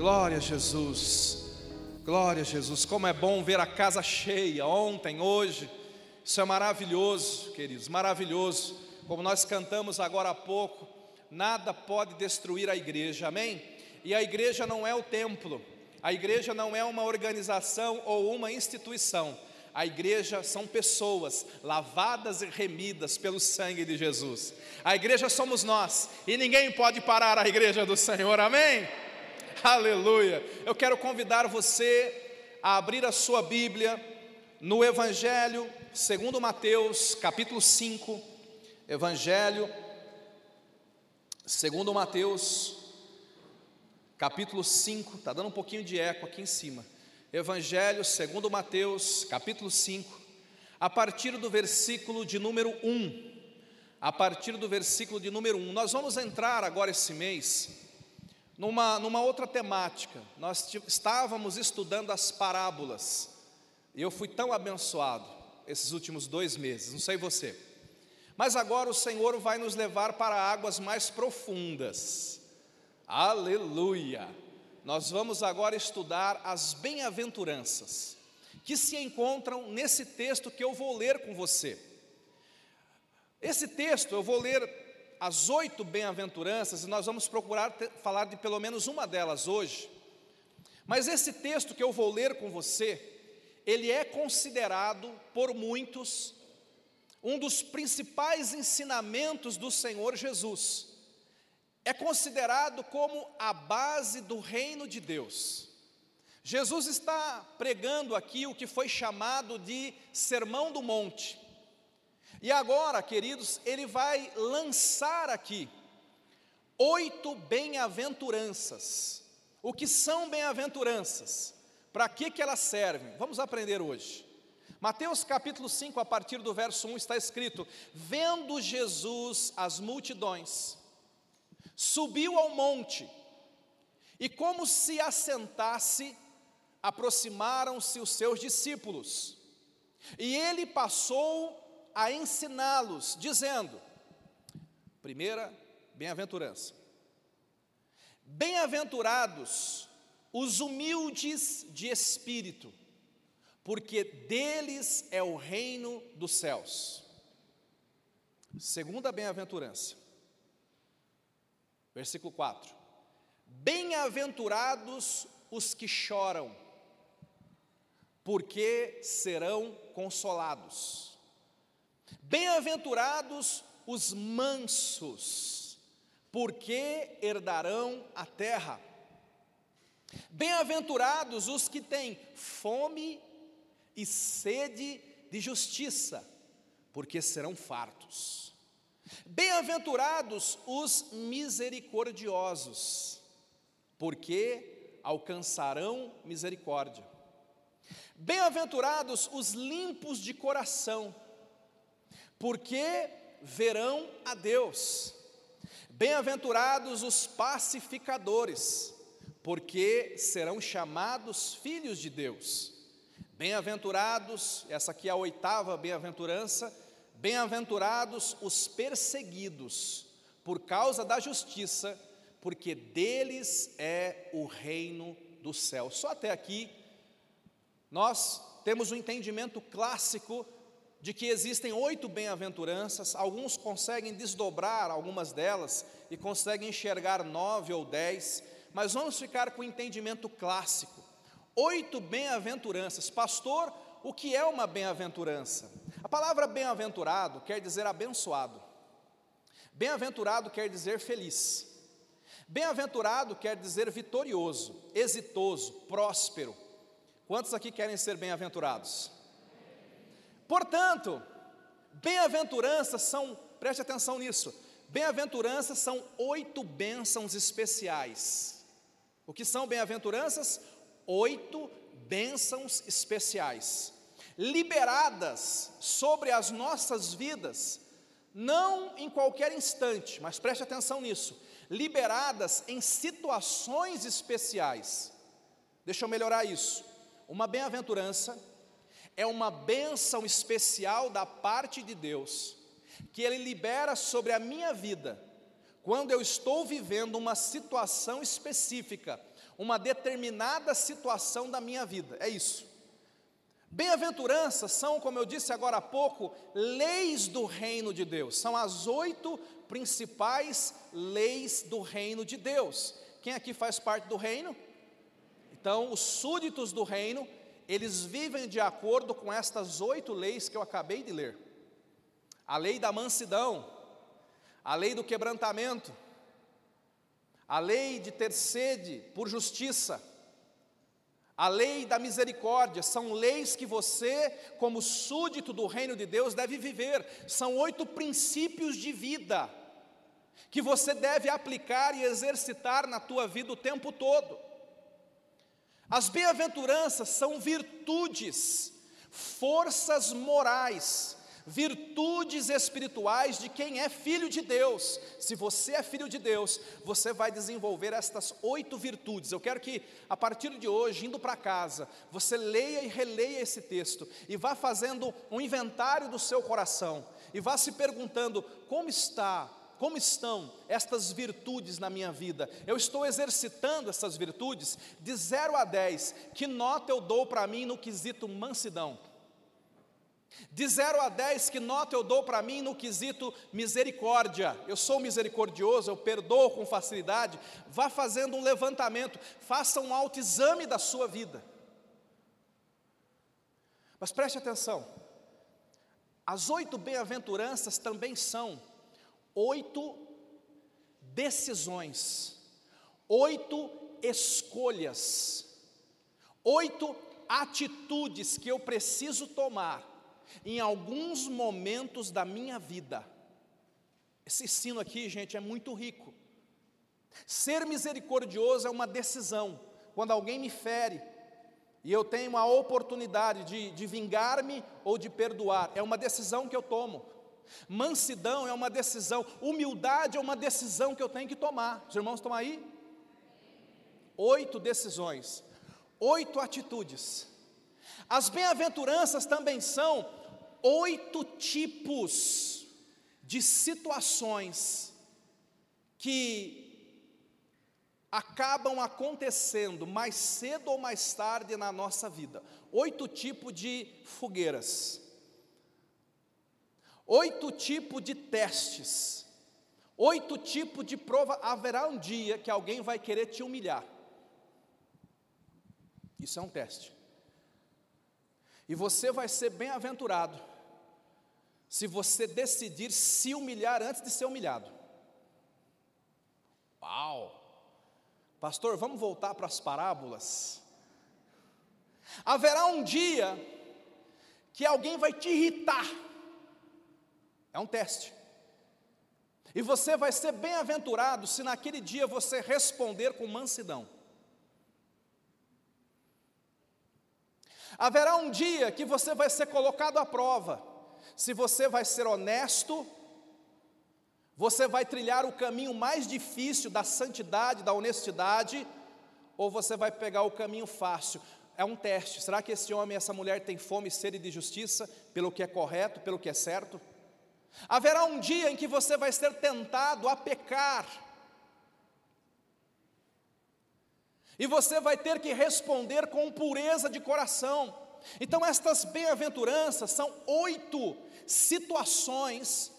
Glória a Jesus. Glória a Jesus. Como é bom ver a casa cheia ontem, hoje. Isso é maravilhoso, queridos, maravilhoso. Como nós cantamos agora há pouco, nada pode destruir a igreja. Amém? E a igreja não é o templo. A igreja não é uma organização ou uma instituição. A igreja são pessoas lavadas e remidas pelo sangue de Jesus. A igreja somos nós e ninguém pode parar a igreja do Senhor. Amém? Aleluia. Eu quero convidar você a abrir a sua Bíblia no Evangelho segundo Mateus, capítulo 5. Evangelho segundo Mateus, capítulo 5. Está dando um pouquinho de eco aqui em cima. Evangelho segundo Mateus, capítulo 5, a partir do versículo de número 1. A partir do versículo de número 1. Nós vamos entrar agora esse mês numa, numa outra temática. Nós estávamos estudando as parábolas. E eu fui tão abençoado esses últimos dois meses, não sei você. Mas agora o Senhor vai nos levar para águas mais profundas. Aleluia! nós vamos agora estudar as bem-aventuranças, que se encontram nesse texto que eu vou ler com você. Esse texto eu vou ler as oito bem-aventuranças e nós vamos procurar ter, falar de pelo menos uma delas hoje. Mas esse texto que eu vou ler com você, ele é considerado por muitos um dos principais ensinamentos do Senhor Jesus é considerado como a base do reino de Deus. Jesus está pregando aqui o que foi chamado de Sermão do Monte. E agora, queridos, ele vai lançar aqui oito bem-aventuranças. O que são bem-aventuranças? Para que, que elas servem? Vamos aprender hoje. Mateus capítulo 5, a partir do verso 1, está escrito: Vendo Jesus as multidões, subiu ao monte, e como se assentasse, aproximaram-se os seus discípulos, e ele passou a ensiná-los, dizendo: primeira bem-aventurança, bem-aventurados os humildes de espírito, porque deles é o reino dos céus. Segunda bem-aventurança, Versículo 4: Bem-aventurados os que choram, porque serão consolados. Bem-aventurados os mansos, porque herdarão a terra. Bem-aventurados os que têm fome e sede de justiça, porque serão fartos. Bem-aventurados os misericordiosos, porque alcançarão misericórdia. Bem-aventurados os limpos de coração, porque verão a Deus. Bem-aventurados os pacificadores, porque serão chamados filhos de Deus. Bem-aventurados, essa aqui é a oitava bem-aventurança, Bem-aventurados os perseguidos por causa da justiça, porque deles é o reino do céu. Só até aqui, nós temos um entendimento clássico de que existem oito bem-aventuranças, alguns conseguem desdobrar algumas delas e conseguem enxergar nove ou dez, mas vamos ficar com o entendimento clássico. Oito bem-aventuranças. Pastor, o que é uma bem-aventurança? A palavra bem-aventurado quer dizer abençoado. Bem-aventurado quer dizer feliz. Bem-aventurado quer dizer vitorioso, exitoso, próspero. Quantos aqui querem ser bem-aventurados? Portanto, bem-aventuranças são, preste atenção nisso, bem-aventuranças são oito bênçãos especiais. O que são bem-aventuranças? Oito bênçãos especiais liberadas sobre as nossas vidas, não em qualquer instante, mas preste atenção nisso, liberadas em situações especiais. Deixa eu melhorar isso. Uma bem-aventurança é uma bênção especial da parte de Deus, que Ele libera sobre a minha vida, quando eu estou vivendo uma situação específica, uma determinada situação da minha vida. É isso. Bem-aventuranças são, como eu disse agora há pouco, leis do reino de Deus. São as oito principais leis do reino de Deus. Quem aqui faz parte do reino? Então, os súditos do reino, eles vivem de acordo com estas oito leis que eu acabei de ler: a lei da mansidão, a lei do quebrantamento, a lei de ter sede por justiça, a lei da misericórdia, são leis que você, como súdito do reino de Deus, deve viver. São oito princípios de vida que você deve aplicar e exercitar na tua vida o tempo todo. As bem-aventuranças são virtudes, forças morais, virtudes espirituais de quem é filho de Deus. Se você é filho de Deus, você vai desenvolver estas oito virtudes. Eu quero que, a partir de hoje, indo para casa, você leia e releia esse texto e vá fazendo um inventário do seu coração e vá se perguntando como está como estão estas virtudes na minha vida? Eu estou exercitando essas virtudes de 0 a 10. Que nota eu dou para mim no quesito mansidão? De 0 a 10, que nota eu dou para mim no quesito misericórdia? Eu sou misericordioso, eu perdoo com facilidade. Vá fazendo um levantamento, faça um autoexame da sua vida. Mas preste atenção, as oito bem-aventuranças também são oito decisões, oito escolhas, oito atitudes que eu preciso tomar em alguns momentos da minha vida. Esse ensino aqui, gente, é muito rico. Ser misericordioso é uma decisão. Quando alguém me fere e eu tenho a oportunidade de, de vingar-me ou de perdoar, é uma decisão que eu tomo. Mansidão é uma decisão, humildade é uma decisão que eu tenho que tomar. Os irmãos estão aí? Oito decisões, oito atitudes. As bem-aventuranças também são oito tipos de situações que acabam acontecendo mais cedo ou mais tarde na nossa vida. Oito tipos de fogueiras oito tipos de testes, oito tipos de prova. Haverá um dia que alguém vai querer te humilhar. Isso é um teste. E você vai ser bem-aventurado se você decidir se humilhar antes de ser humilhado. Uau! Pastor, vamos voltar para as parábolas. Haverá um dia que alguém vai te irritar é um teste. E você vai ser bem-aventurado se naquele dia você responder com mansidão. Haverá um dia que você vai ser colocado à prova, se você vai ser honesto, você vai trilhar o caminho mais difícil da santidade, da honestidade, ou você vai pegar o caminho fácil. É um teste. Será que esse homem, essa mulher tem fome e sede de justiça, pelo que é correto, pelo que é certo? Haverá um dia em que você vai ser tentado a pecar, e você vai ter que responder com pureza de coração. Então, estas bem-aventuranças são oito situações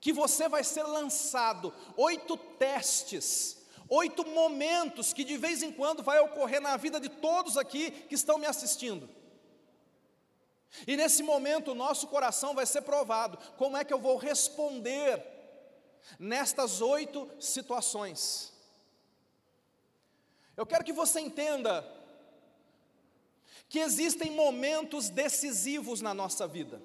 que você vai ser lançado, oito testes, oito momentos que de vez em quando vai ocorrer na vida de todos aqui que estão me assistindo. E nesse momento o nosso coração vai ser provado. Como é que eu vou responder nestas oito situações? Eu quero que você entenda que existem momentos decisivos na nossa vida.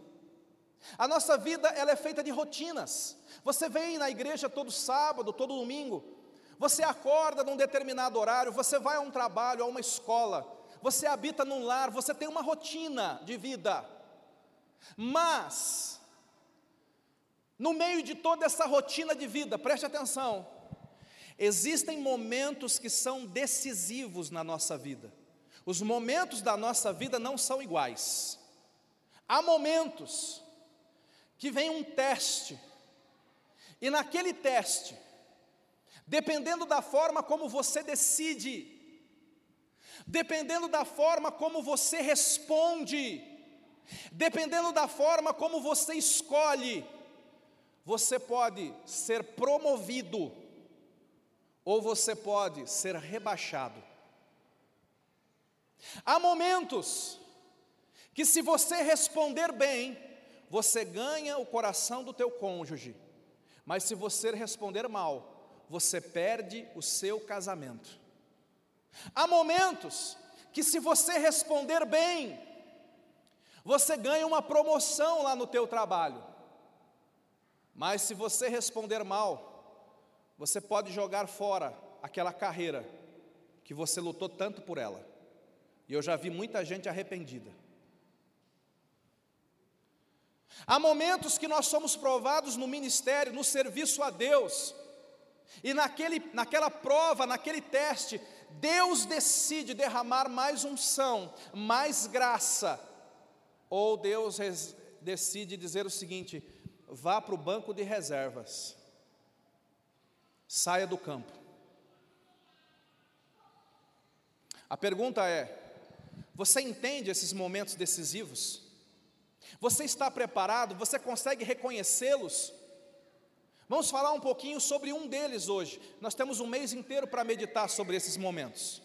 A nossa vida ela é feita de rotinas. Você vem na igreja todo sábado, todo domingo. Você acorda num determinado horário, você vai a um trabalho, a uma escola, você habita num lar, você tem uma rotina de vida. Mas, no meio de toda essa rotina de vida, preste atenção, existem momentos que são decisivos na nossa vida. Os momentos da nossa vida não são iguais. Há momentos que vem um teste, e naquele teste, dependendo da forma como você decide, dependendo da forma como você responde, dependendo da forma como você escolhe, você pode ser promovido ou você pode ser rebaixado. Há momentos que se você responder bem, você ganha o coração do teu cônjuge. Mas se você responder mal, você perde o seu casamento. Há momentos que se você responder bem, você ganha uma promoção lá no teu trabalho. Mas se você responder mal, você pode jogar fora aquela carreira que você lutou tanto por ela. E eu já vi muita gente arrependida. Há momentos que nós somos provados no ministério, no serviço a Deus, e naquele, naquela prova, naquele teste, Deus decide derramar mais unção, mais graça, ou Deus res, decide dizer o seguinte: vá para o banco de reservas, saia do campo. A pergunta é: você entende esses momentos decisivos? Você está preparado? Você consegue reconhecê-los? Vamos falar um pouquinho sobre um deles hoje. Nós temos um mês inteiro para meditar sobre esses momentos.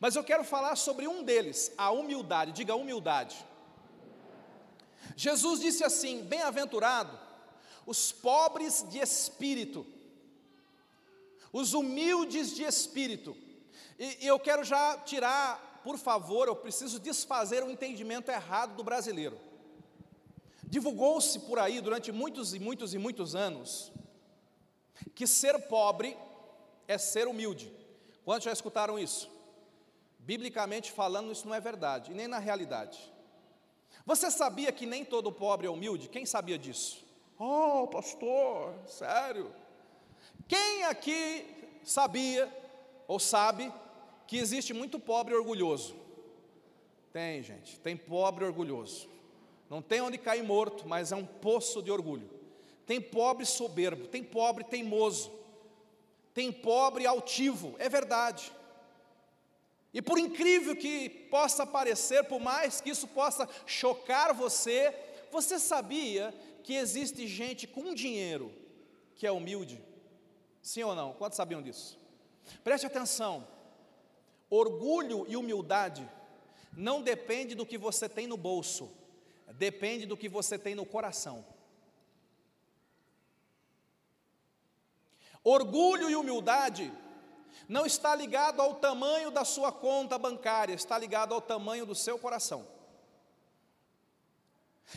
Mas eu quero falar sobre um deles, a humildade. Diga humildade. Jesus disse assim: Bem-aventurado os pobres de espírito, os humildes de espírito. E, e eu quero já tirar, por favor, eu preciso desfazer o entendimento errado do brasileiro. Divulgou-se por aí durante muitos e muitos e muitos anos que ser pobre é ser humilde. Quantos já escutaram isso? Biblicamente falando, isso não é verdade, e nem na realidade. Você sabia que nem todo pobre é humilde? Quem sabia disso? Oh, pastor, sério? Quem aqui sabia ou sabe que existe muito pobre orgulhoso? Tem, gente, tem pobre orgulhoso. Não tem onde cair morto, mas é um poço de orgulho. Tem pobre soberbo, tem pobre teimoso, tem pobre altivo, é verdade. E por incrível que possa parecer, por mais que isso possa chocar você, você sabia que existe gente com dinheiro que é humilde? Sim ou não? Quantos sabiam disso? Preste atenção. Orgulho e humildade não depende do que você tem no bolso, depende do que você tem no coração. Orgulho e humildade não está ligado ao tamanho da sua conta bancária, está ligado ao tamanho do seu coração.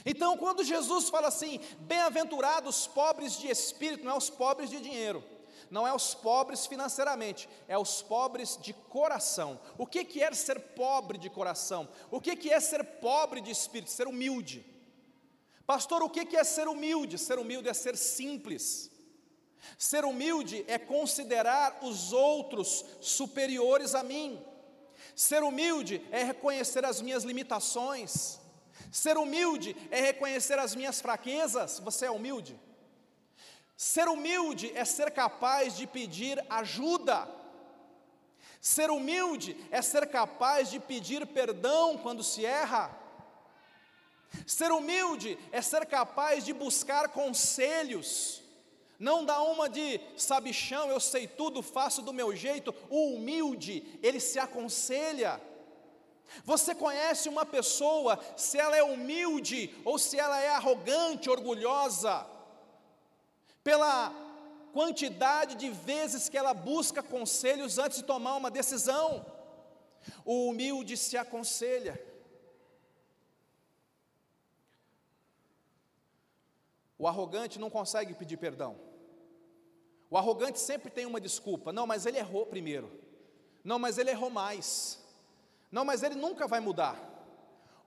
Então, quando Jesus fala assim, bem-aventurados os pobres de espírito, não é os pobres de dinheiro, não é os pobres financeiramente, é os pobres de coração. O que, que é ser pobre de coração? O que, que é ser pobre de espírito? Ser humilde. Pastor, o que, que é ser humilde? Ser humilde é ser simples. Ser humilde é considerar os outros superiores a mim. Ser humilde é reconhecer as minhas limitações. Ser humilde é reconhecer as minhas fraquezas. Você é humilde? Ser humilde é ser capaz de pedir ajuda. Ser humilde é ser capaz de pedir perdão quando se erra. Ser humilde é ser capaz de buscar conselhos. Não dá uma de sabichão, eu sei tudo, faço do meu jeito. O humilde, ele se aconselha. Você conhece uma pessoa, se ela é humilde ou se ela é arrogante, orgulhosa? pela quantidade de vezes que ela busca conselhos antes de tomar uma decisão. O humilde se aconselha. O arrogante não consegue pedir perdão. O arrogante sempre tem uma desculpa. Não, mas ele errou primeiro. Não, mas ele errou mais. Não, mas ele nunca vai mudar.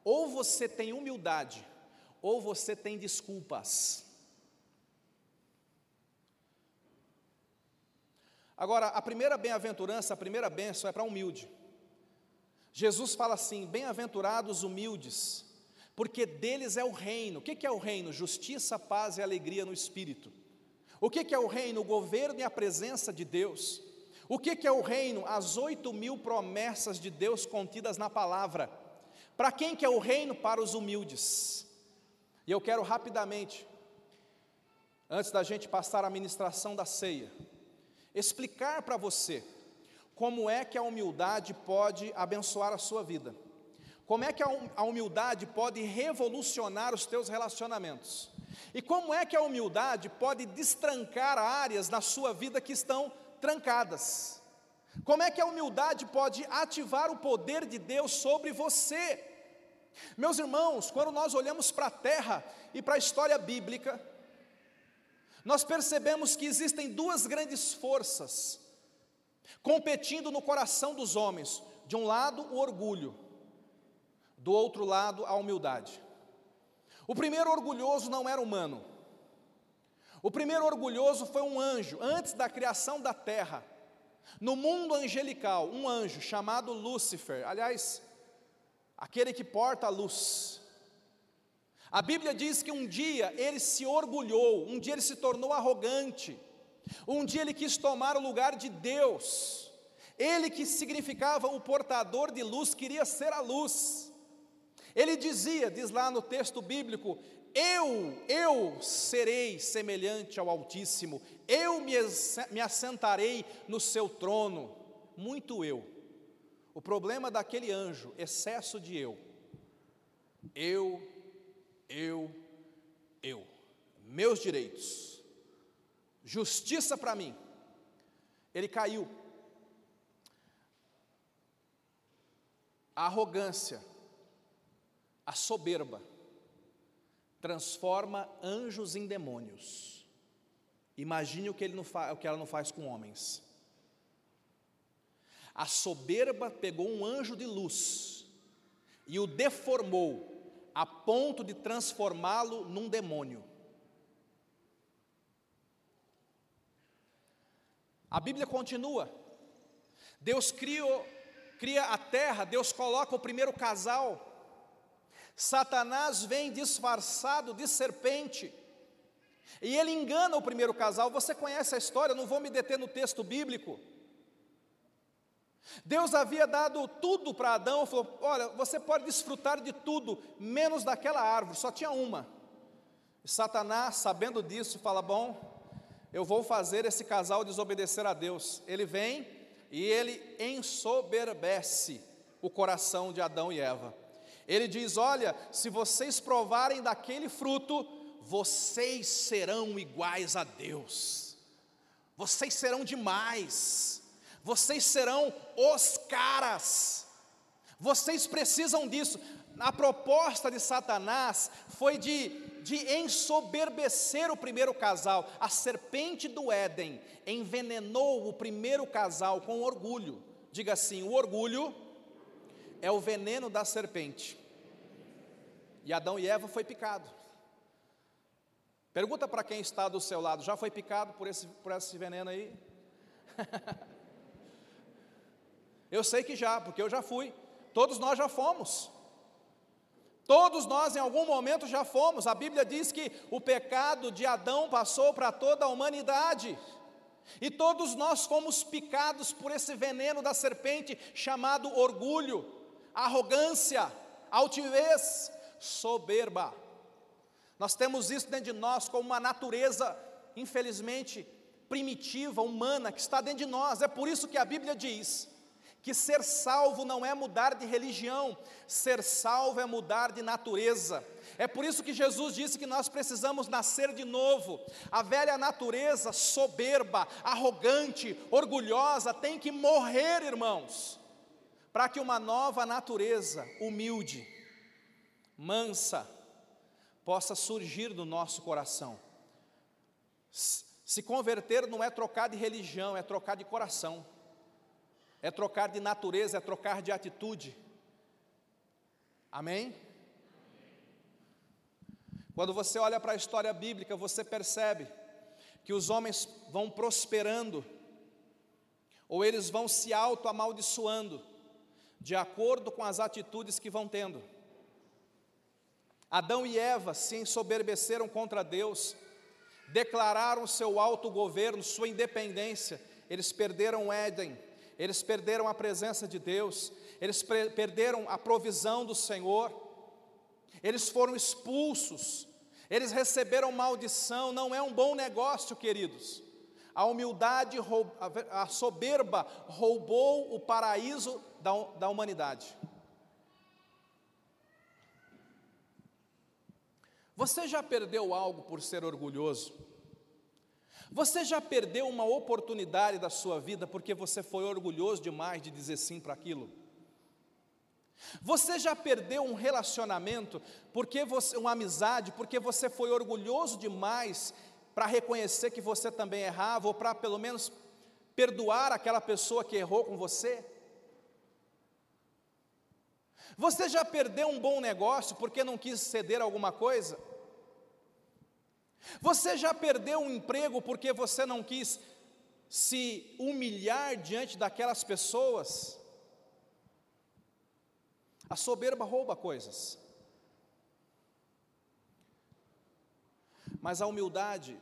Ou você tem humildade, ou você tem desculpas. Agora, a primeira bem-aventurança, a primeira bênção é para humilde. Jesus fala assim: bem-aventurados humildes, porque deles é o reino. O que é o reino? Justiça, paz e alegria no espírito. O que, é o reino? O governo e a presença de Deus. O que, é o reino? As oito mil promessas de Deus contidas na palavra. Para quem que é o reino? Para os humildes. E eu quero rapidamente, antes da gente passar a ministração da ceia, explicar para você como é que a humildade pode abençoar a sua vida. Como é que a humildade pode revolucionar os teus relacionamentos? E como é que a humildade pode destrancar áreas na sua vida que estão trancadas? Como é que a humildade pode ativar o poder de Deus sobre você? Meus irmãos, quando nós olhamos para a terra e para a história bíblica, nós percebemos que existem duas grandes forças competindo no coração dos homens: de um lado, o orgulho, do outro lado, a humildade. O primeiro orgulhoso não era humano. O primeiro orgulhoso foi um anjo, antes da criação da terra. No mundo angelical, um anjo chamado Lúcifer, aliás, aquele que porta a luz. A Bíblia diz que um dia ele se orgulhou, um dia ele se tornou arrogante, um dia ele quis tomar o lugar de Deus. Ele que significava o portador de luz, queria ser a luz. Ele dizia, diz lá no texto bíblico: Eu, eu serei semelhante ao Altíssimo, eu me, assentarei no seu trono. Muito eu. O problema daquele anjo, excesso de eu. Eu, eu, eu. Meus direitos. Justiça para mim. Ele caiu. A arrogância a soberba transforma anjos em demônios. Imagine o que, ele não o que ela não faz com homens. A soberba pegou um anjo de luz e o deformou a ponto de transformá-lo num demônio. A Bíblia continua. Deus criou, cria a terra, Deus coloca o primeiro casal Satanás vem disfarçado de serpente. E ele engana o primeiro casal. Você conhece a história, não vou me deter no texto bíblico. Deus havia dado tudo para Adão, falou: Olha, você pode desfrutar de tudo, menos daquela árvore, só tinha uma. E Satanás, sabendo disso, fala: Bom, eu vou fazer esse casal desobedecer a Deus. Ele vem e ele ensoberbece o coração de Adão e Eva. Ele diz: Olha, se vocês provarem daquele fruto, vocês serão iguais a Deus, vocês serão demais, vocês serão os caras, vocês precisam disso. A proposta de Satanás foi de, de ensoberbecer o primeiro casal. A serpente do Éden envenenou o primeiro casal com orgulho. Diga assim: o orgulho é o veneno da serpente. E Adão e Eva foi picado. Pergunta para quem está do seu lado, já foi picado por esse, por esse veneno aí? eu sei que já, porque eu já fui. Todos nós já fomos. Todos nós em algum momento já fomos. A Bíblia diz que o pecado de Adão passou para toda a humanidade. E todos nós fomos picados por esse veneno da serpente chamado orgulho, arrogância, altivez, soberba. Nós temos isso dentro de nós como uma natureza, infelizmente, primitiva, humana, que está dentro de nós. É por isso que a Bíblia diz que ser salvo não é mudar de religião, ser salvo é mudar de natureza. É por isso que Jesus disse que nós precisamos nascer de novo. A velha natureza soberba, arrogante, orgulhosa tem que morrer, irmãos, para que uma nova natureza humilde, mansa possa surgir no nosso coração. Se converter não é trocar de religião, é trocar de coração, é trocar de natureza, é trocar de atitude. Amém? Quando você olha para a história bíblica, você percebe que os homens vão prosperando, ou eles vão se auto-amaldiçoando, de acordo com as atitudes que vão tendo. Adão e Eva se ensoberbeceram contra Deus, declararam seu autogoverno, sua independência, eles perderam Éden, eles perderam a presença de Deus, eles perderam a provisão do Senhor, eles foram expulsos, eles receberam maldição, não é um bom negócio, queridos. A humildade, a soberba roubou o paraíso da, da humanidade. Você já perdeu algo por ser orgulhoso? Você já perdeu uma oportunidade da sua vida porque você foi orgulhoso demais de dizer sim para aquilo? Você já perdeu um relacionamento porque você, uma amizade, porque você foi orgulhoso demais para reconhecer que você também errava ou para pelo menos perdoar aquela pessoa que errou com você? Você já perdeu um bom negócio porque não quis ceder alguma coisa? Você já perdeu um emprego porque você não quis se humilhar diante daquelas pessoas? A soberba rouba coisas. Mas a humildade,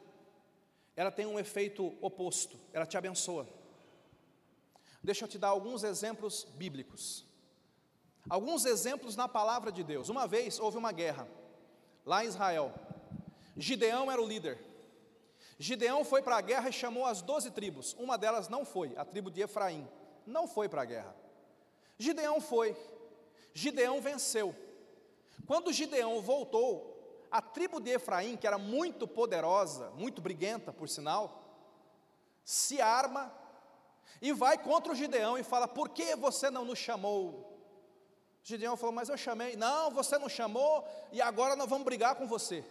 ela tem um efeito oposto, ela te abençoa. Deixa eu te dar alguns exemplos bíblicos. Alguns exemplos na palavra de Deus. Uma vez houve uma guerra lá em Israel. Gideão era o líder. Gideão foi para a guerra e chamou as doze tribos. Uma delas não foi, a tribo de Efraim. Não foi para a guerra. Gideão foi. Gideão venceu. Quando Gideão voltou, a tribo de Efraim, que era muito poderosa, muito briguenta, por sinal, se arma e vai contra o Gideão e fala: Por que você não nos chamou? Gideão falou: Mas eu chamei. Não, você não chamou e agora nós vamos brigar com você.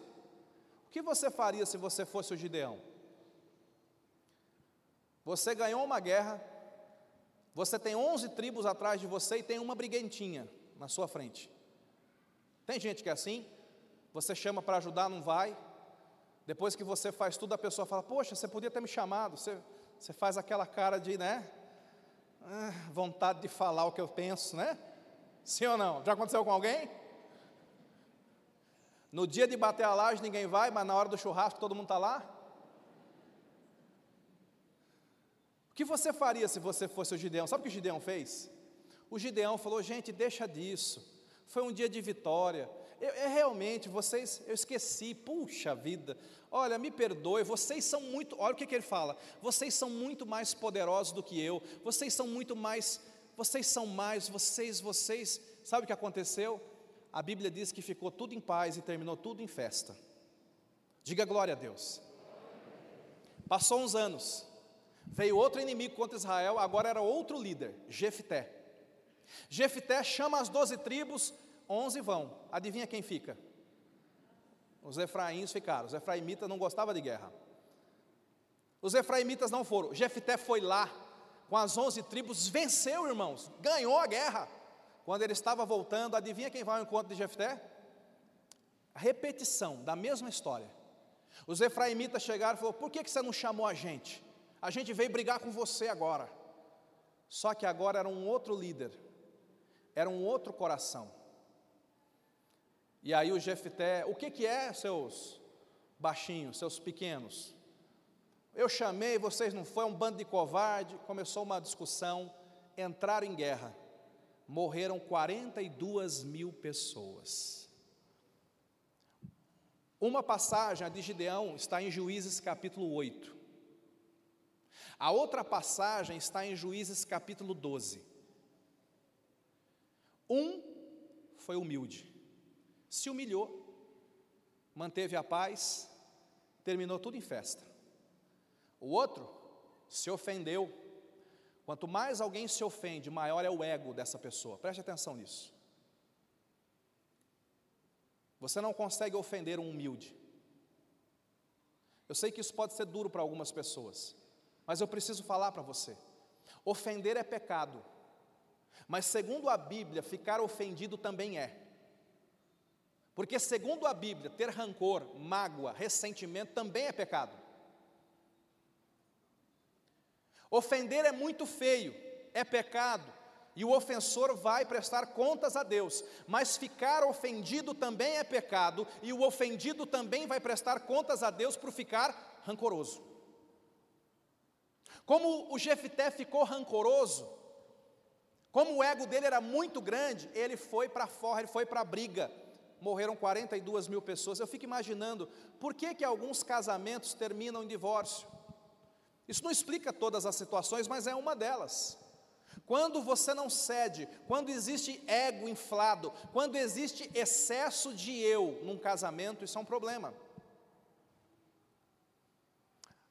Que você faria se você fosse o Gideão? Você ganhou uma guerra, você tem 11 tribos atrás de você e tem uma briguentinha na sua frente. Tem gente que é assim, você chama para ajudar, não vai. Depois que você faz tudo, a pessoa fala: Poxa, você podia ter me chamado. Você, você faz aquela cara de, né? Ah, vontade de falar o que eu penso, né? Sim ou não? Já aconteceu com alguém? No dia de bater a laje ninguém vai, mas na hora do churrasco todo mundo está lá? O que você faria se você fosse o Gideão? Sabe o que o Gideão fez? O Gideão falou: gente, deixa disso. Foi um dia de vitória. Eu, eu, realmente, vocês, eu esqueci, puxa vida. Olha, me perdoe, vocês são muito. Olha o que, que ele fala: vocês são muito mais poderosos do que eu. Vocês são muito mais. Vocês são mais. Vocês, vocês. Sabe o que aconteceu? A Bíblia diz que ficou tudo em paz e terminou tudo em festa. Diga glória a Deus. Passou uns anos, veio outro inimigo contra Israel, agora era outro líder, Jefté. Jefté chama as doze tribos, onze vão. Adivinha quem fica? Os efraíns ficaram. Os efraimitas não gostavam de guerra. Os efraimitas não foram. Jefté foi lá com as onze tribos, venceu, irmãos, ganhou a guerra. Quando ele estava voltando, adivinha quem vai ao encontro de Jefté? A repetição da mesma história. Os efraimitas chegaram e falaram: Por que, que você não chamou a gente? A gente veio brigar com você agora. Só que agora era um outro líder, era um outro coração. E aí o Jefté, o que, que é, seus baixinhos, seus pequenos? Eu chamei, vocês não foi um bando de covarde. Começou uma discussão, entraram em guerra morreram 42 mil pessoas. Uma passagem, a de Gideão, está em Juízes capítulo 8. A outra passagem está em Juízes capítulo 12. Um foi humilde, se humilhou, manteve a paz, terminou tudo em festa. O outro se ofendeu, Quanto mais alguém se ofende, maior é o ego dessa pessoa. Preste atenção nisso. Você não consegue ofender um humilde. Eu sei que isso pode ser duro para algumas pessoas, mas eu preciso falar para você. Ofender é pecado, mas segundo a Bíblia, ficar ofendido também é. Porque, segundo a Bíblia, ter rancor, mágoa, ressentimento também é pecado. Ofender é muito feio, é pecado, e o ofensor vai prestar contas a Deus, mas ficar ofendido também é pecado, e o ofendido também vai prestar contas a Deus por ficar rancoroso. Como o Jefité ficou rancoroso, como o ego dele era muito grande, ele foi para fora, ele foi para a briga. Morreram 42 mil pessoas. Eu fico imaginando por que, que alguns casamentos terminam em divórcio. Isso não explica todas as situações, mas é uma delas. Quando você não cede, quando existe ego inflado, quando existe excesso de eu num casamento, isso é um problema.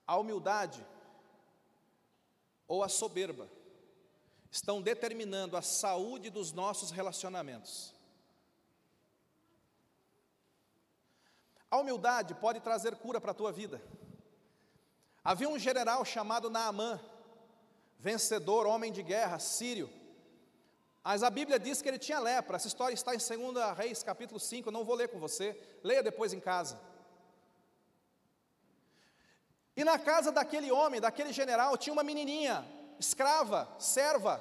A humildade ou a soberba estão determinando a saúde dos nossos relacionamentos. A humildade pode trazer cura para a tua vida. Havia um general chamado Naamã, vencedor, homem de guerra, sírio. Mas a Bíblia diz que ele tinha lepra. Essa história está em 2 Reis, capítulo 5. Eu não vou ler com você. Leia depois em casa. E na casa daquele homem, daquele general, tinha uma menininha, escrava, serva.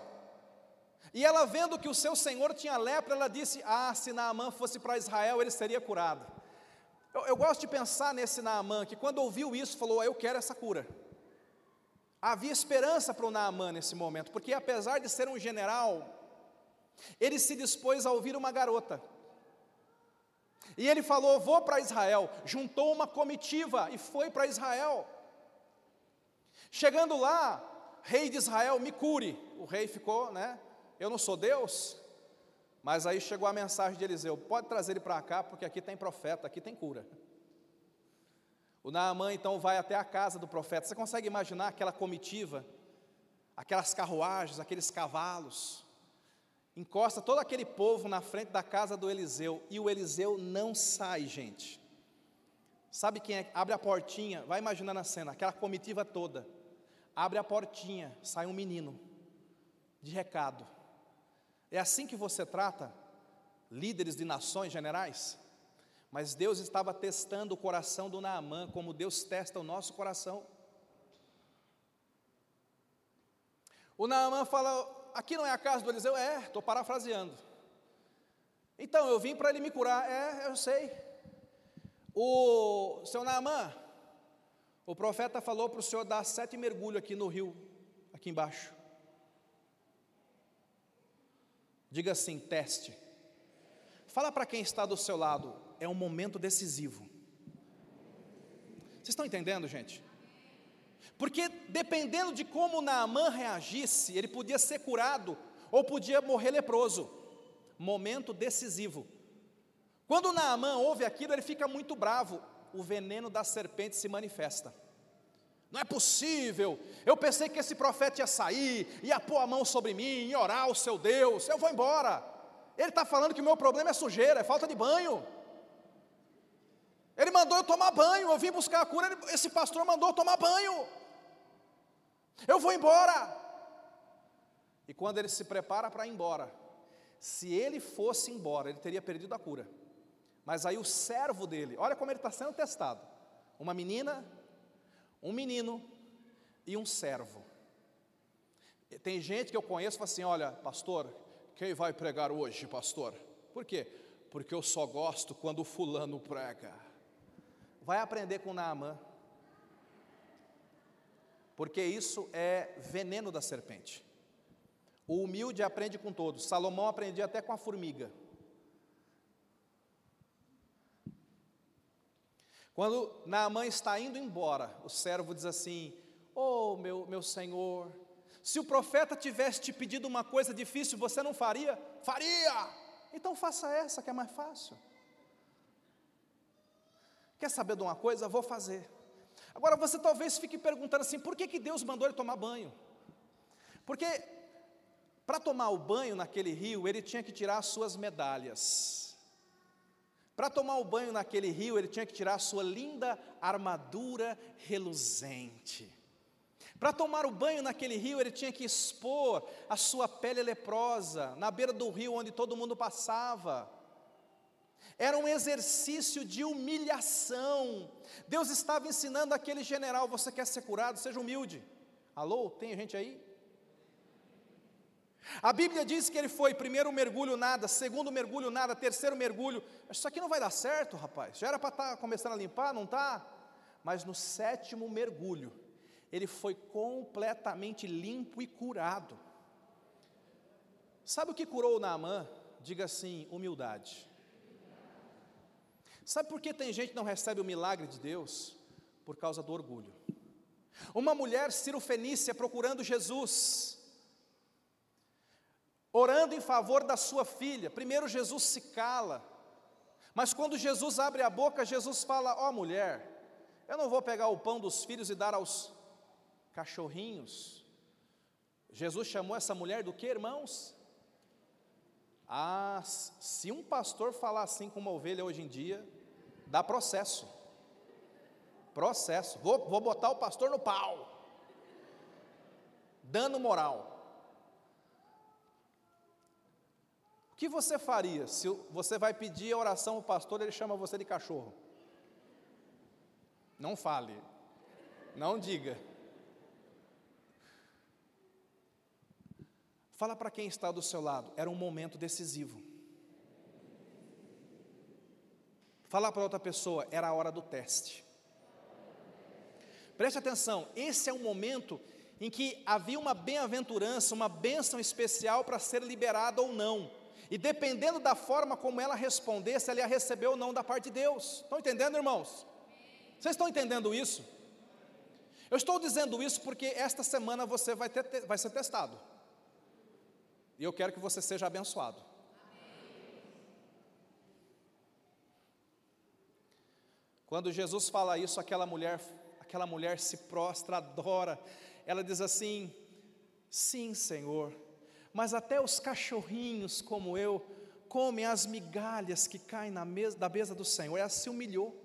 E ela, vendo que o seu senhor tinha lepra, ela disse: Ah, se Naamã fosse para Israel, ele seria curado. Eu, eu gosto de pensar nesse Naamã, que quando ouviu isso, falou: Eu quero essa cura. Havia esperança para o Naamã nesse momento, porque apesar de ser um general, ele se dispôs a ouvir uma garota. E ele falou: Vou para Israel. Juntou uma comitiva e foi para Israel. Chegando lá, rei de Israel, me cure. O rei ficou, né? Eu não sou Deus. Mas aí chegou a mensagem de Eliseu: Pode trazer ele para cá, porque aqui tem profeta, aqui tem cura. O Naamã então vai até a casa do profeta. Você consegue imaginar aquela comitiva, aquelas carruagens, aqueles cavalos? Encosta todo aquele povo na frente da casa do Eliseu e o Eliseu não sai, gente. Sabe quem é? Abre a portinha, vai imaginando a cena, aquela comitiva toda. Abre a portinha, sai um menino de recado. É assim que você trata líderes de nações, generais? Mas Deus estava testando o coração do Naamã, como Deus testa o nosso coração. O Naamã fala: Aqui não é a casa do Eliseu? É, estou parafraseando. Então, eu vim para ele me curar. É, eu sei. O seu Naamã, o profeta falou para o senhor dar sete mergulhos aqui no rio, aqui embaixo. Diga assim: teste. Fala para quem está do seu lado, é um momento decisivo. Vocês estão entendendo, gente? Porque dependendo de como Naamã reagisse, ele podia ser curado ou podia morrer leproso. Momento decisivo. Quando Naamã ouve aquilo, ele fica muito bravo. O veneno da serpente se manifesta. Não é possível. Eu pensei que esse profeta ia sair, ia pôr a mão sobre mim, ia orar ao seu Deus. Eu vou embora. Ele está falando que o meu problema é sujeira, é falta de banho. Ele mandou eu tomar banho, eu vim buscar a cura, esse pastor mandou eu tomar banho. Eu vou embora. E quando ele se prepara para ir embora, se ele fosse embora, ele teria perdido a cura. Mas aí o servo dele, olha como ele está sendo testado: uma menina, um menino e um servo. Tem gente que eu conheço e fala assim: olha, pastor, quem vai pregar hoje, pastor? Por quê? Porque eu só gosto quando o fulano prega. Vai aprender com Naamã. Porque isso é veneno da serpente. O humilde aprende com todos. Salomão aprendia até com a formiga. Quando Naamã está indo embora, o servo diz assim: Oh, meu, meu senhor, se o profeta tivesse te pedido uma coisa difícil, você não faria? Faria! Então faça essa que é mais fácil. Quer saber de uma coisa? Vou fazer. Agora você talvez fique perguntando assim: por que, que Deus mandou ele tomar banho? Porque para tomar o banho naquele rio, ele tinha que tirar as suas medalhas. Para tomar o banho naquele rio, ele tinha que tirar a sua linda armadura reluzente. Para tomar o banho naquele rio, ele tinha que expor a sua pele leprosa na beira do rio onde todo mundo passava. Era um exercício de humilhação. Deus estava ensinando aquele general: você quer ser curado? Seja humilde. Alô, tem gente aí? A Bíblia diz que ele foi primeiro mergulho nada, segundo mergulho nada, terceiro mergulho. Isso aqui não vai dar certo, rapaz. Já era para estar tá começando a limpar, não está? Mas no sétimo mergulho, ele foi completamente limpo e curado. Sabe o que curou Naamã? Diga assim: humildade. Sabe por que tem gente que não recebe o milagre de Deus? Por causa do orgulho. Uma mulher cirofenícia procurando Jesus, orando em favor da sua filha. Primeiro Jesus se cala, mas quando Jesus abre a boca, Jesus fala: Ó oh, mulher, eu não vou pegar o pão dos filhos e dar aos cachorrinhos. Jesus chamou essa mulher do que, irmãos? Ah, se um pastor falar assim com uma ovelha hoje em dia, dá processo. Processo. Vou, vou botar o pastor no pau. Dano moral. O que você faria se você vai pedir a oração ao pastor e ele chama você de cachorro? Não fale. Não diga. Fala para quem está do seu lado, era um momento decisivo. Fala para outra pessoa, era a hora do teste. Preste atenção, esse é um momento em que havia uma bem-aventurança, uma bênção especial para ser liberada ou não. E dependendo da forma como ela respondesse, ela ia receber ou não da parte de Deus. Estão entendendo, irmãos? Vocês estão entendendo isso? Eu estou dizendo isso porque esta semana você vai, ter, vai ser testado. E eu quero que você seja abençoado. Quando Jesus fala isso, aquela mulher, aquela mulher se prostra, adora. Ela diz assim: Sim, Senhor, mas até os cachorrinhos como eu comem as migalhas que caem na mesa, da mesa do Senhor. Ela se humilhou.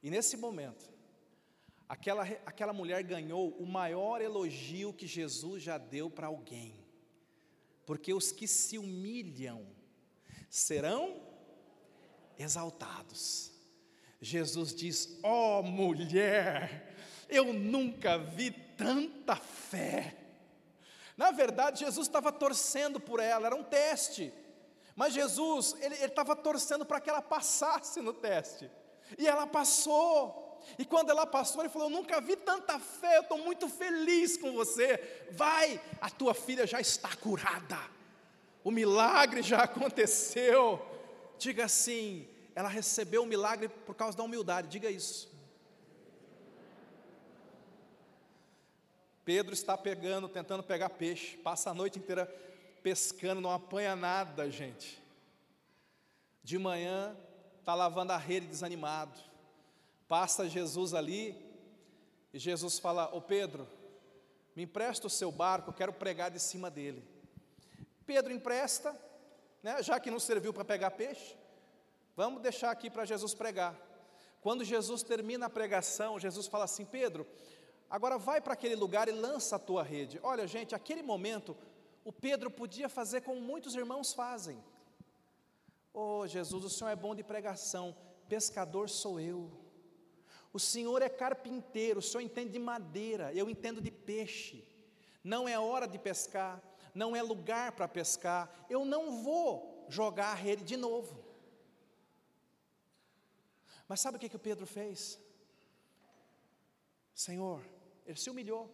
E nesse momento, aquela, aquela mulher ganhou o maior elogio que Jesus já deu para alguém porque os que se humilham serão exaltados. Jesus diz: Ó oh, mulher, eu nunca vi tanta fé. Na verdade, Jesus estava torcendo por ela, era um teste. Mas Jesus, ele estava torcendo para que ela passasse no teste. E ela passou. E quando ela passou, ele falou: nunca vi tanta fé, eu estou muito feliz com você. Vai, a tua filha já está curada. O milagre já aconteceu. Diga assim: ela recebeu o milagre por causa da humildade. Diga isso. Pedro está pegando, tentando pegar peixe, passa a noite inteira pescando, não apanha nada, gente. De manhã, está lavando a rede desanimado Passa Jesus ali e Jesus fala: Ô Pedro, me empresta o seu barco, eu quero pregar de cima dele. Pedro empresta, né, já que não serviu para pegar peixe, vamos deixar aqui para Jesus pregar. Quando Jesus termina a pregação, Jesus fala assim: Pedro, agora vai para aquele lugar e lança a tua rede. Olha, gente, aquele momento, o Pedro podia fazer como muitos irmãos fazem. Oh, Jesus, o Senhor é bom de pregação, pescador sou eu. O Senhor é carpinteiro, o Senhor entende de madeira, eu entendo de peixe. Não é hora de pescar, não é lugar para pescar, eu não vou jogar a rede de novo. Mas sabe o que, que o Pedro fez? Senhor, ele se humilhou.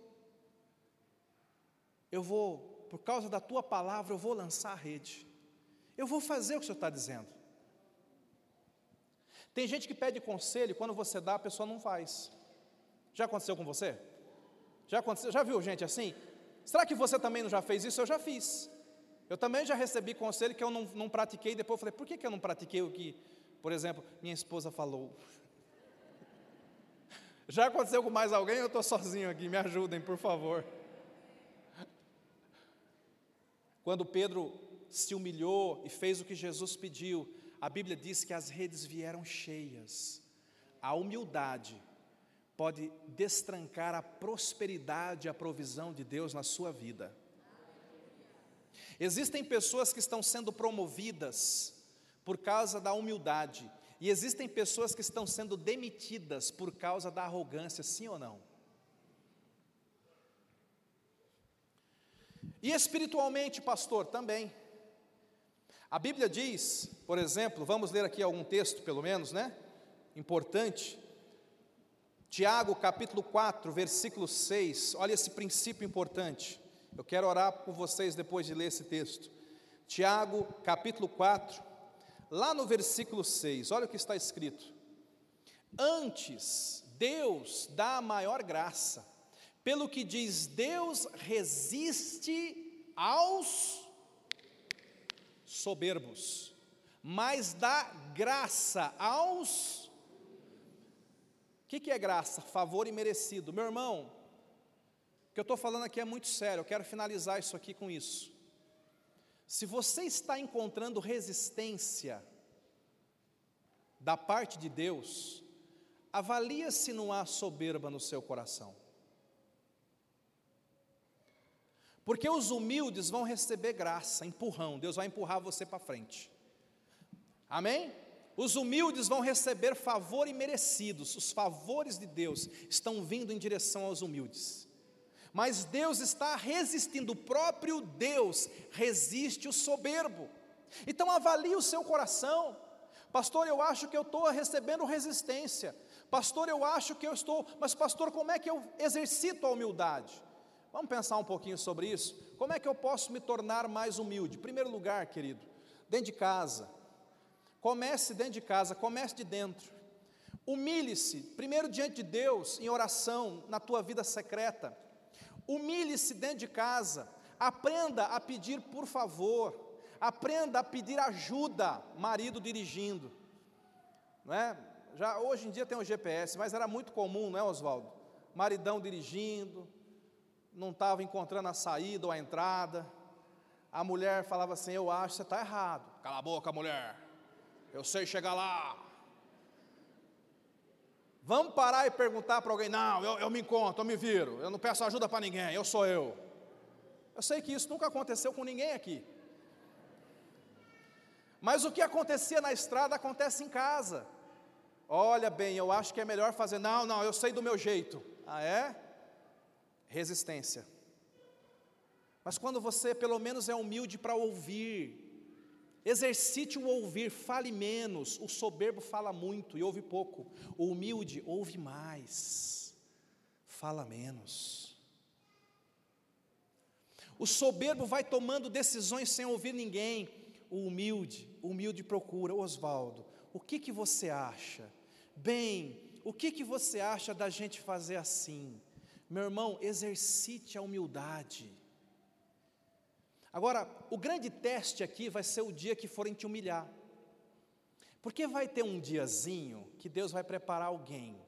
Eu vou, por causa da tua palavra, eu vou lançar a rede. Eu vou fazer o que o Senhor está dizendo. Tem gente que pede conselho, quando você dá, a pessoa não faz. Já aconteceu com você? Já aconteceu? Já viu gente assim? Será que você também não já fez isso? Eu já fiz. Eu também já recebi conselho que eu não, não pratiquei, depois eu falei, por que, que eu não pratiquei o que, por exemplo, minha esposa falou? Já aconteceu com mais alguém? Eu estou sozinho aqui, me ajudem, por favor. Quando Pedro se humilhou e fez o que Jesus pediu, a Bíblia diz que as redes vieram cheias. A humildade pode destrancar a prosperidade e a provisão de Deus na sua vida. Existem pessoas que estão sendo promovidas por causa da humildade, e existem pessoas que estão sendo demitidas por causa da arrogância, sim ou não? E espiritualmente, pastor, também. A Bíblia diz, por exemplo, vamos ler aqui algum texto, pelo menos, né? Importante. Tiago capítulo 4, versículo 6. Olha esse princípio importante. Eu quero orar por vocês depois de ler esse texto. Tiago capítulo 4, lá no versículo 6. Olha o que está escrito. Antes, Deus dá a maior graça. Pelo que diz, Deus resiste aos soberbos, mas dá graça aos. O que, que é graça? Favor imerecido. Meu irmão, o que eu estou falando aqui é muito sério, eu quero finalizar isso aqui com isso. Se você está encontrando resistência da parte de Deus, avalia se não há soberba no seu coração. Porque os humildes vão receber graça, empurrão, Deus vai empurrar você para frente. Amém? Os humildes vão receber favor imerecidos, os favores de Deus estão vindo em direção aos humildes. Mas Deus está resistindo, o próprio Deus resiste o soberbo. Então avalie o seu coração. Pastor, eu acho que eu estou recebendo resistência. Pastor, eu acho que eu estou, mas pastor, como é que eu exercito a humildade? Vamos pensar um pouquinho sobre isso? Como é que eu posso me tornar mais humilde? Em primeiro lugar, querido, dentro de casa. Comece dentro de casa, comece de dentro. Humilhe-se, primeiro diante de Deus, em oração, na tua vida secreta. Humilhe-se dentro de casa. Aprenda a pedir por favor. Aprenda a pedir ajuda, marido dirigindo. Não é? Já hoje em dia tem o GPS, mas era muito comum, não é, Oswaldo? Maridão dirigindo, não estava encontrando a saída ou a entrada. A mulher falava assim: Eu acho que você está errado. Cala a boca, mulher. Eu sei chegar lá. Vamos parar e perguntar para alguém: Não, eu, eu me encontro, eu me viro. Eu não peço ajuda para ninguém, eu sou eu. Eu sei que isso nunca aconteceu com ninguém aqui. Mas o que acontecia na estrada acontece em casa. Olha bem, eu acho que é melhor fazer. Não, não, eu sei do meu jeito. Ah, é? resistência. Mas quando você pelo menos é humilde para ouvir, exercite o ouvir, fale menos. O soberbo fala muito e ouve pouco. O humilde ouve mais, fala menos. O soberbo vai tomando decisões sem ouvir ninguém. O humilde, o humilde procura, Oswaldo, o que que você acha? Bem, o que que você acha da gente fazer assim? Meu irmão, exercite a humildade. Agora, o grande teste aqui vai ser o dia que forem te humilhar. Porque vai ter um diazinho que Deus vai preparar alguém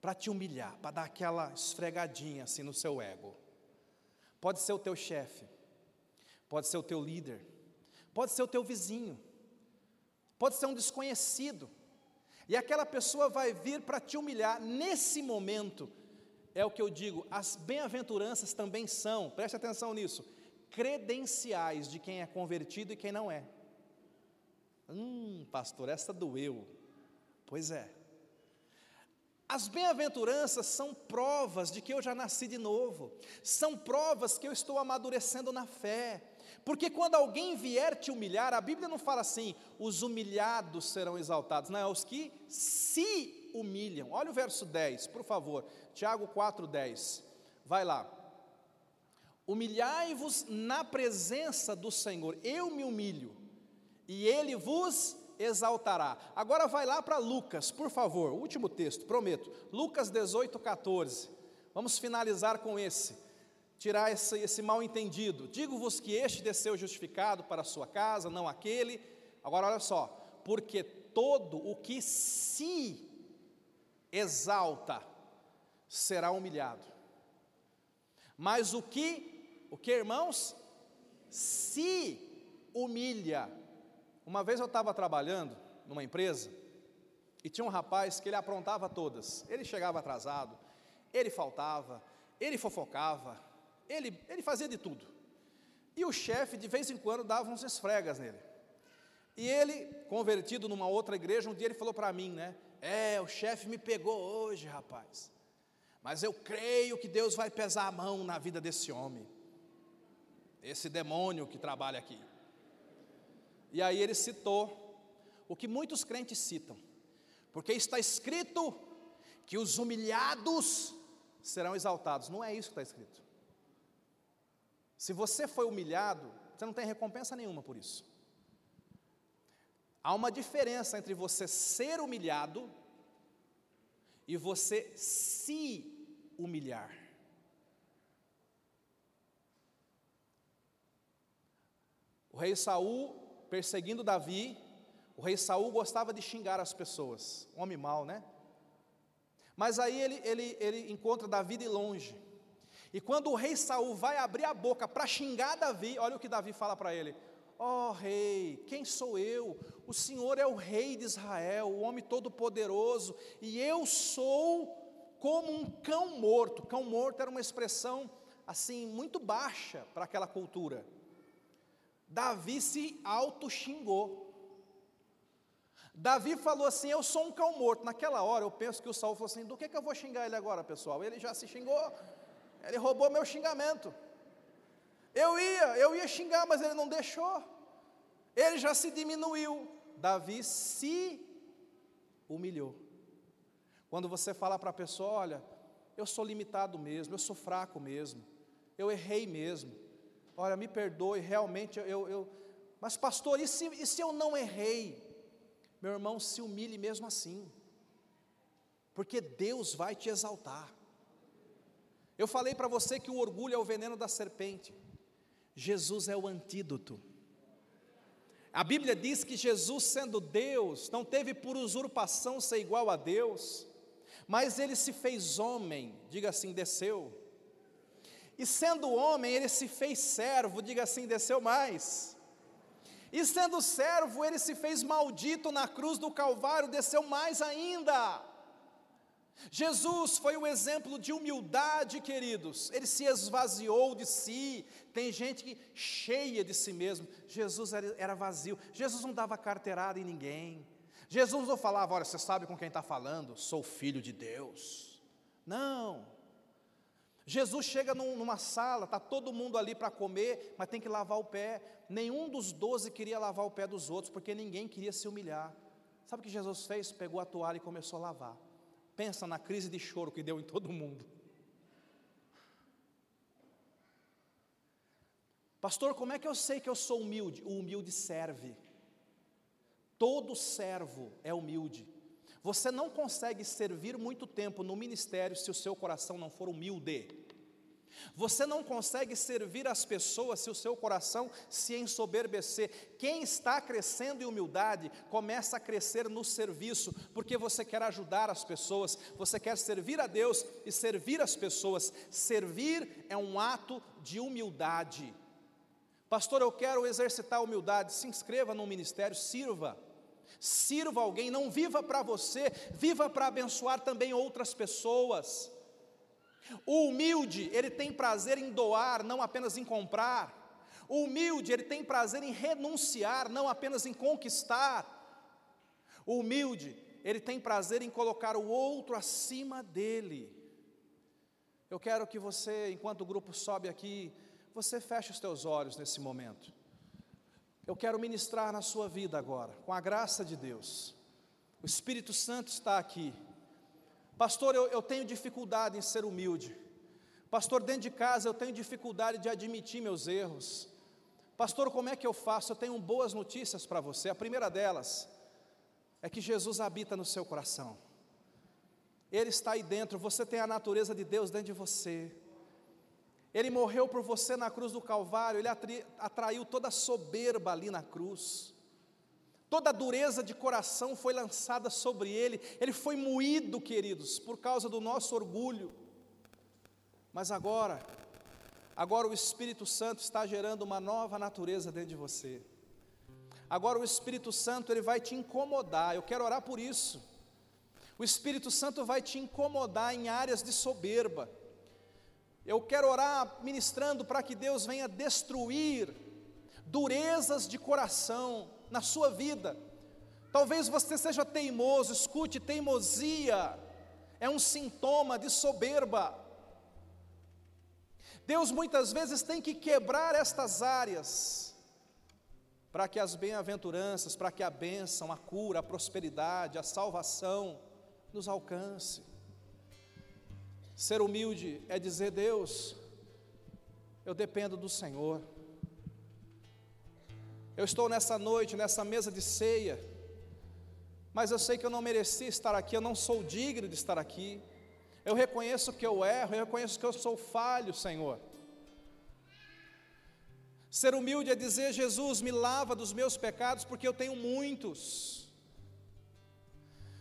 para te humilhar, para dar aquela esfregadinha assim no seu ego. Pode ser o teu chefe, pode ser o teu líder, pode ser o teu vizinho, pode ser um desconhecido. E aquela pessoa vai vir para te humilhar. Nesse momento, é o que eu digo, as bem-aventuranças também são, preste atenção nisso, credenciais de quem é convertido e quem não é. Hum, pastor, essa doeu. Pois é. As bem-aventuranças são provas de que eu já nasci de novo, são provas que eu estou amadurecendo na fé, porque quando alguém vier te humilhar, a Bíblia não fala assim, os humilhados serão exaltados, não, é os que se humilham. Olha o verso 10, por favor. Tiago 4,10. Vai lá. Humilhai-vos na presença do Senhor. Eu me humilho, e Ele vos exaltará. Agora vai lá para Lucas, por favor, último texto, prometo. Lucas 18, 14. Vamos finalizar com esse. Tirar esse, esse mal entendido. Digo-vos que este desceu justificado para a sua casa, não aquele. Agora olha só. Porque todo o que se exalta será humilhado. Mas o que, o que irmãos? Se humilha. Uma vez eu estava trabalhando numa empresa e tinha um rapaz que ele aprontava todas. Ele chegava atrasado, ele faltava, ele fofocava, ele, ele fazia de tudo. E o chefe, de vez em quando, dava uns esfregas nele. E ele, convertido numa outra igreja, um dia ele falou para mim, né? É, o chefe me pegou hoje, rapaz. Mas eu creio que Deus vai pesar a mão na vida desse homem. Esse demônio que trabalha aqui. E aí ele citou o que muitos crentes citam, porque está escrito que os humilhados serão exaltados. Não é isso que está escrito. Se você foi humilhado, você não tem recompensa nenhuma por isso. Há uma diferença entre você ser humilhado e você se humilhar. O rei Saul perseguindo Davi, o rei Saul gostava de xingar as pessoas, homem mau, né? Mas aí ele, ele, ele encontra Davi de longe. E quando o rei Saul vai abrir a boca para xingar Davi, olha o que Davi fala para ele: Ó oh, rei, quem sou eu? O Senhor é o rei de Israel, o homem todo-poderoso, e eu sou como um cão morto. Cão morto era uma expressão assim muito baixa para aquela cultura. Davi se auto-xingou. Davi falou assim: Eu sou um cão morto. Naquela hora eu penso que o Saul falou assim: Do que, que eu vou xingar ele agora, pessoal? Ele já se xingou, ele roubou meu xingamento. Eu ia, eu ia xingar, mas ele não deixou. Ele já se diminuiu. Davi se humilhou. Quando você fala para a pessoa: Olha, eu sou limitado mesmo, eu sou fraco mesmo, eu errei mesmo olha, me perdoe, realmente eu, eu mas pastor, e se, e se eu não errei? Meu irmão, se humilhe mesmo assim, porque Deus vai te exaltar. Eu falei para você que o orgulho é o veneno da serpente, Jesus é o antídoto. A Bíblia diz que Jesus, sendo Deus, não teve por usurpação ser igual a Deus, mas ele se fez homem, diga assim, desceu e sendo homem, ele se fez servo, diga assim, desceu mais. E sendo servo, ele se fez maldito na cruz do Calvário, desceu mais ainda. Jesus foi o exemplo de humildade, queridos. Ele se esvaziou de si. Tem gente que cheia de si mesmo. Jesus era, era vazio. Jesus não dava carteirada em ninguém. Jesus não falava, olha, você sabe com quem está falando? Sou filho de Deus. Não. Jesus chega num, numa sala, está todo mundo ali para comer, mas tem que lavar o pé. Nenhum dos doze queria lavar o pé dos outros, porque ninguém queria se humilhar. Sabe o que Jesus fez? Pegou a toalha e começou a lavar. Pensa na crise de choro que deu em todo mundo. Pastor, como é que eu sei que eu sou humilde? O humilde serve. Todo servo é humilde. Você não consegue servir muito tempo no ministério se o seu coração não for humilde. Você não consegue servir as pessoas se o seu coração se ensoberbecer. Quem está crescendo em humildade começa a crescer no serviço, porque você quer ajudar as pessoas, você quer servir a Deus e servir as pessoas. Servir é um ato de humildade. Pastor, eu quero exercitar a humildade. Se inscreva no ministério, sirva. Sirva alguém, não viva para você, viva para abençoar também outras pessoas. O humilde, ele tem prazer em doar, não apenas em comprar. O humilde, ele tem prazer em renunciar, não apenas em conquistar. O humilde, ele tem prazer em colocar o outro acima dele. Eu quero que você, enquanto o grupo sobe aqui, você feche os teus olhos nesse momento. Eu quero ministrar na sua vida agora, com a graça de Deus. O Espírito Santo está aqui. Pastor, eu, eu tenho dificuldade em ser humilde. Pastor, dentro de casa eu tenho dificuldade de admitir meus erros. Pastor, como é que eu faço? Eu tenho boas notícias para você. A primeira delas é que Jesus habita no seu coração. Ele está aí dentro, você tem a natureza de Deus dentro de você. Ele morreu por você na cruz do Calvário, ele atraiu toda a soberba ali na cruz. Toda dureza de coração foi lançada sobre ele, ele foi moído, queridos, por causa do nosso orgulho. Mas agora, agora o Espírito Santo está gerando uma nova natureza dentro de você. Agora o Espírito Santo ele vai te incomodar. Eu quero orar por isso. O Espírito Santo vai te incomodar em áreas de soberba. Eu quero orar ministrando para que Deus venha destruir durezas de coração na sua vida. Talvez você seja teimoso, escute, teimosia é um sintoma de soberba. Deus muitas vezes tem que quebrar estas áreas para que as bem-aventuranças, para que a bênção, a cura, a prosperidade, a salvação nos alcance. Ser humilde é dizer: Deus, eu dependo do Senhor. Eu estou nessa noite, nessa mesa de ceia, mas eu sei que eu não mereci estar aqui, eu não sou digno de estar aqui. Eu reconheço que eu erro, eu reconheço que eu sou falho, Senhor. Ser humilde é dizer: Jesus, me lava dos meus pecados, porque eu tenho muitos.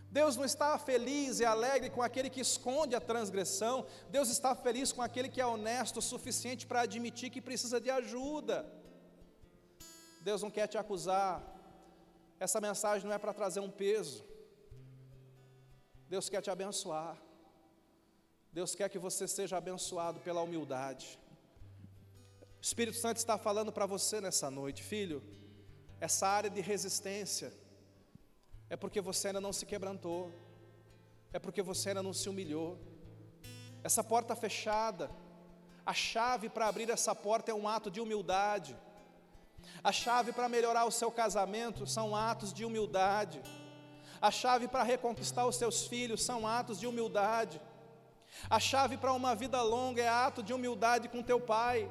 Deus não está feliz e alegre com aquele que esconde a transgressão, Deus está feliz com aquele que é honesto o suficiente para admitir que precisa de ajuda. Deus não quer te acusar, essa mensagem não é para trazer um peso, Deus quer te abençoar, Deus quer que você seja abençoado pela humildade. O Espírito Santo está falando para você nessa noite, filho, essa área de resistência, é porque você ainda não se quebrantou, é porque você ainda não se humilhou. Essa porta fechada, a chave para abrir essa porta é um ato de humildade. A chave para melhorar o seu casamento são atos de humildade. A chave para reconquistar os seus filhos são atos de humildade. A chave para uma vida longa é ato de humildade com teu pai,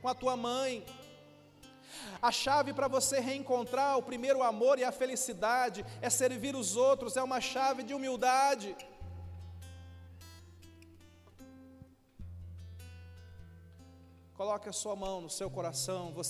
com a tua mãe, a chave para você reencontrar o primeiro amor e a felicidade é servir os outros, é uma chave de humildade. Coloque a sua mão no seu coração, você